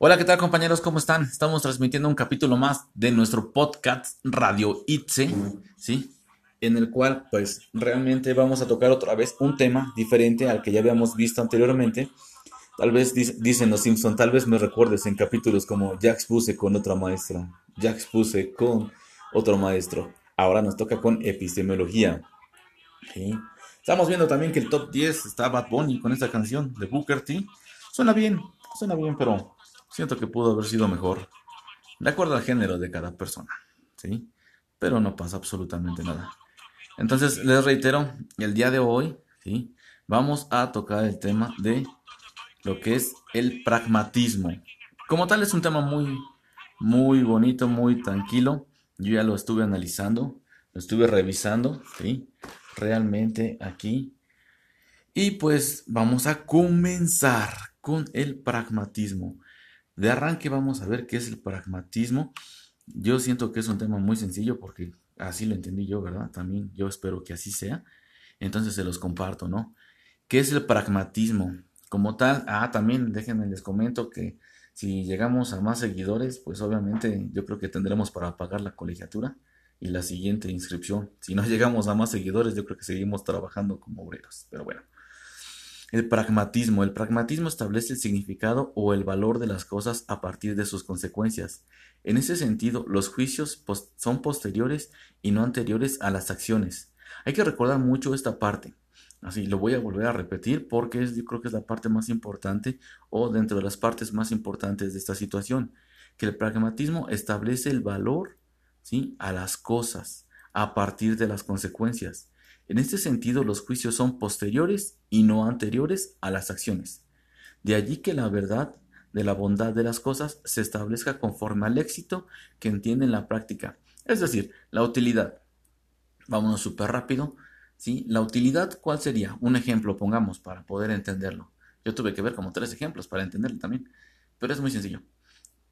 Hola, ¿qué tal compañeros? ¿Cómo están? Estamos transmitiendo un capítulo más de nuestro podcast Radio Itze, ¿sí? En el cual, pues, realmente vamos a tocar otra vez un tema diferente al que ya habíamos visto anteriormente. Tal vez, dicen los Simpson, tal vez me recuerdes en capítulos como ya expuse con otra maestra, ya expuse con otro maestro. Ahora nos toca con epistemología. ¿sí? Estamos viendo también que el top 10 está Bad Bunny con esta canción de Booker T. Suena bien, suena bien, pero Siento que pudo haber sido mejor, de acuerdo al género de cada persona, ¿sí? Pero no pasa absolutamente nada. Entonces, les reitero, el día de hoy, ¿sí? Vamos a tocar el tema de lo que es el pragmatismo. Como tal, es un tema muy, muy bonito, muy tranquilo. Yo ya lo estuve analizando, lo estuve revisando, ¿sí? Realmente aquí. Y pues vamos a comenzar con el pragmatismo. De arranque vamos a ver qué es el pragmatismo. Yo siento que es un tema muy sencillo porque así lo entendí yo, ¿verdad? También yo espero que así sea. Entonces se los comparto, ¿no? ¿Qué es el pragmatismo? Como tal, ah, también déjenme les comento que si llegamos a más seguidores, pues obviamente yo creo que tendremos para pagar la colegiatura y la siguiente inscripción. Si no llegamos a más seguidores, yo creo que seguimos trabajando como obreros. Pero bueno. El pragmatismo. El pragmatismo establece el significado o el valor de las cosas a partir de sus consecuencias. En ese sentido, los juicios son posteriores y no anteriores a las acciones. Hay que recordar mucho esta parte. Así, lo voy a volver a repetir porque es, yo creo que es la parte más importante o dentro de las partes más importantes de esta situación. Que el pragmatismo establece el valor ¿sí? a las cosas a partir de las consecuencias. En este sentido, los juicios son posteriores y no anteriores a las acciones. De allí que la verdad de la bondad de las cosas se establezca conforme al éxito que entiende en la práctica, es decir, la utilidad. Vámonos súper rápido. ¿sí? La utilidad, ¿cuál sería? Un ejemplo, pongamos, para poder entenderlo. Yo tuve que ver como tres ejemplos para entenderlo también, pero es muy sencillo.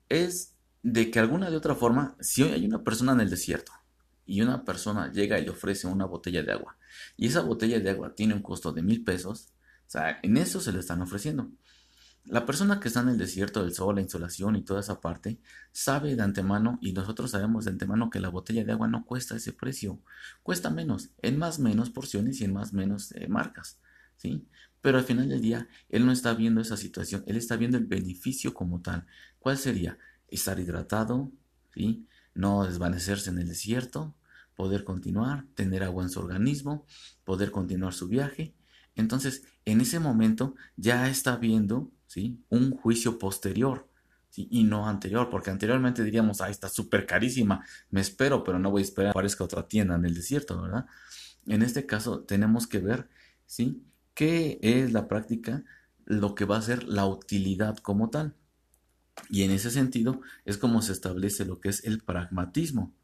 Es de que alguna de otra forma, si hoy hay una persona en el desierto, y una persona llega y le ofrece una botella de agua y esa botella de agua tiene un costo de mil pesos, o sea, en eso se le están ofreciendo. La persona que está en el desierto del sol, la insolación y toda esa parte, sabe de antemano y nosotros sabemos de antemano que la botella de agua no cuesta ese precio, cuesta menos, en más menos porciones y en más menos eh, marcas, ¿sí? Pero al final del día, él no está viendo esa situación, él está viendo el beneficio como tal. ¿Cuál sería? Estar hidratado, ¿sí? No desvanecerse en el desierto, poder continuar, tener agua en su organismo, poder continuar su viaje. Entonces, en ese momento ya está viendo ¿sí? un juicio posterior y no anterior, porque anteriormente diríamos, ah, está súper carísima, me espero, pero no voy a esperar que aparezca otra tienda en el desierto, ¿verdad? En este caso tenemos que ver ¿sí? qué es la práctica, lo que va a ser la utilidad como tal. Y en ese sentido es como se establece lo que es el pragmatismo.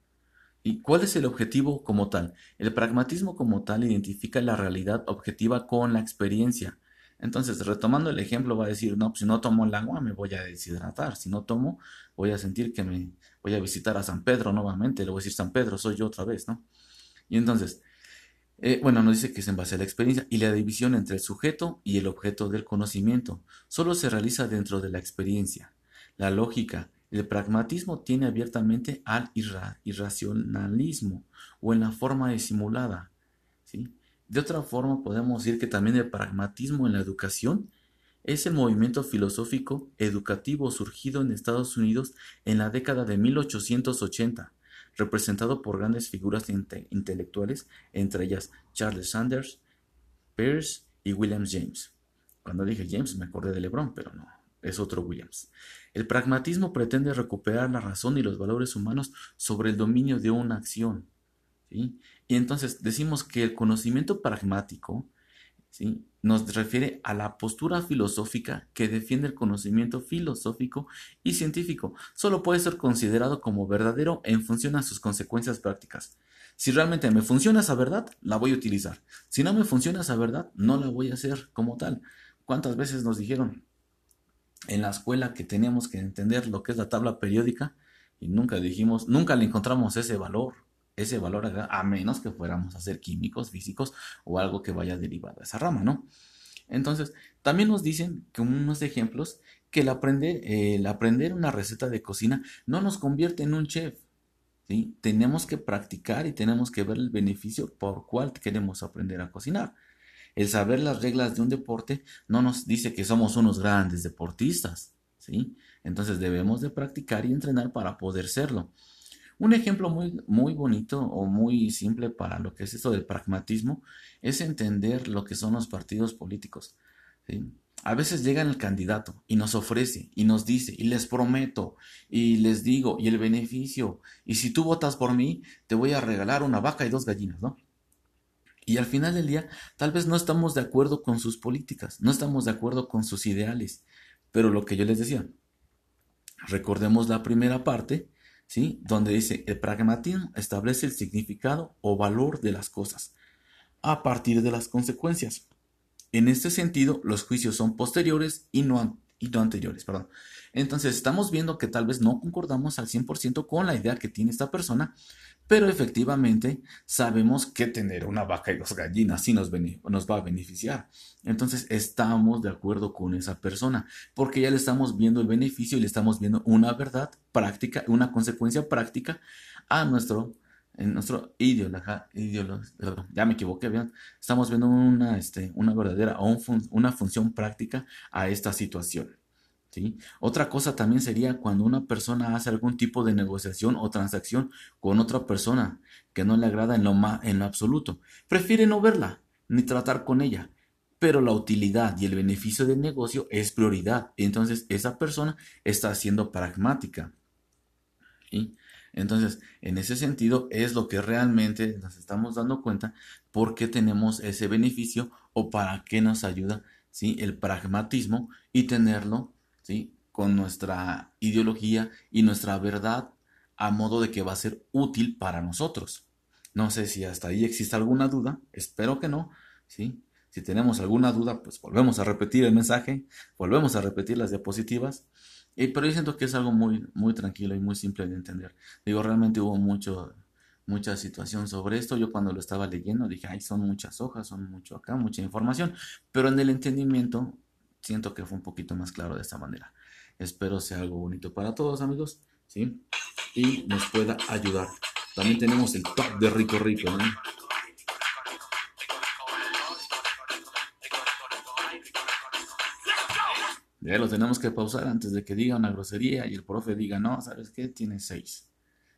¿Y cuál es el objetivo como tal? El pragmatismo como tal identifica la realidad objetiva con la experiencia. Entonces, retomando el ejemplo, va a decir, no, pues, si no tomo el agua me voy a deshidratar, si no tomo voy a sentir que me voy a visitar a San Pedro nuevamente, le voy a decir San Pedro, soy yo otra vez, ¿no? Y entonces, eh, bueno, nos dice que es en base a la experiencia y la división entre el sujeto y el objeto del conocimiento solo se realiza dentro de la experiencia. La lógica, el pragmatismo tiene abiertamente al irracionalismo o en la forma disimulada. ¿sí? De otra forma, podemos decir que también el pragmatismo en la educación es el movimiento filosófico educativo surgido en Estados Unidos en la década de 1880, representado por grandes figuras intelectuales, entre ellas Charles Sanders, Peirce y William James. Cuando dije James me acordé de LeBron, pero no, es otro Williams. El pragmatismo pretende recuperar la razón y los valores humanos sobre el dominio de una acción. Y entonces decimos que el conocimiento pragmático nos refiere a la postura filosófica que defiende el conocimiento filosófico y científico. Solo puede ser considerado como verdadero en función a sus consecuencias prácticas. Si realmente me funciona esa verdad, la voy a utilizar. Si no me funciona esa verdad, no la voy a hacer como tal. ¿Cuántas veces nos dijeron, en la escuela que teníamos que entender lo que es la tabla periódica y nunca dijimos, nunca le encontramos ese valor, ese valor a menos que fuéramos a ser químicos, físicos o algo que vaya derivado a esa rama, ¿no? Entonces, también nos dicen, como unos ejemplos, que el aprender, el aprender una receta de cocina no nos convierte en un chef. ¿sí? Tenemos que practicar y tenemos que ver el beneficio por cual queremos aprender a cocinar. El saber las reglas de un deporte no nos dice que somos unos grandes deportistas. ¿sí? Entonces debemos de practicar y entrenar para poder serlo. Un ejemplo muy, muy bonito o muy simple para lo que es esto del pragmatismo es entender lo que son los partidos políticos. A veces llega el candidato y nos ofrece y nos dice y les prometo y les digo y el beneficio y si tú votas por mí te voy a regalar una vaca y dos gallinas, ¿no? Y al final del día tal vez no estamos de acuerdo con sus políticas, no estamos de acuerdo con sus ideales, pero lo que yo les decía, recordemos la primera parte, ¿sí? Donde dice, el pragmatismo establece el significado o valor de las cosas a partir de las consecuencias. En este sentido, los juicios son posteriores y no, y no anteriores. Perdón. Entonces, estamos viendo que tal vez no concordamos al 100% con la idea que tiene esta persona, pero efectivamente sabemos que tener una vaca y dos gallinas sí nos, nos va a beneficiar. Entonces, estamos de acuerdo con esa persona, porque ya le estamos viendo el beneficio y le estamos viendo una verdad práctica, una consecuencia práctica a nuestro en nuestro ideología, ya me equivoqué, estamos viendo una, este, una verdadera o una función práctica a esta situación. ¿sí? Otra cosa también sería cuando una persona hace algún tipo de negociación o transacción con otra persona que no le agrada en lo, en lo absoluto. Prefiere no verla ni tratar con ella, pero la utilidad y el beneficio del negocio es prioridad. Entonces esa persona está siendo pragmática. ¿sí? Entonces, en ese sentido, es lo que realmente nos estamos dando cuenta por qué tenemos ese beneficio o para qué nos ayuda ¿sí? el pragmatismo y tenerlo ¿sí? con nuestra ideología y nuestra verdad a modo de que va a ser útil para nosotros. No sé si hasta ahí existe alguna duda, espero que no, ¿sí? Si tenemos alguna duda, pues volvemos a repetir el mensaje, volvemos a repetir las diapositivas pero yo siento que es algo muy, muy tranquilo y muy simple de entender. Digo, realmente hubo mucho, mucha situación sobre esto. Yo cuando lo estaba leyendo dije, ay, son muchas hojas, son mucho acá, mucha información. Pero en el entendimiento siento que fue un poquito más claro de esta manera. Espero sea algo bonito para todos, amigos, ¿sí? Y nos pueda ayudar. También tenemos el top de Rico Rico, ¿no? Ya lo tenemos que pausar antes de que diga una grosería y el profe diga, no, ¿sabes qué? Tiene seis.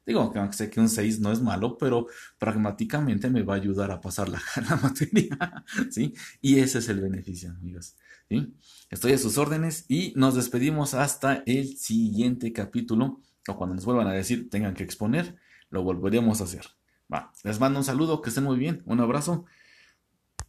Digo, que sé que un 6 no es malo, pero pragmáticamente me va a ayudar a pasar la, materia, ¿sí? Y ese es el beneficio, amigos. Estoy a sus órdenes y nos despedimos hasta el siguiente capítulo, o cuando nos vuelvan a decir tengan que exponer, lo volveremos a hacer. Les mando un saludo, que estén muy bien, un abrazo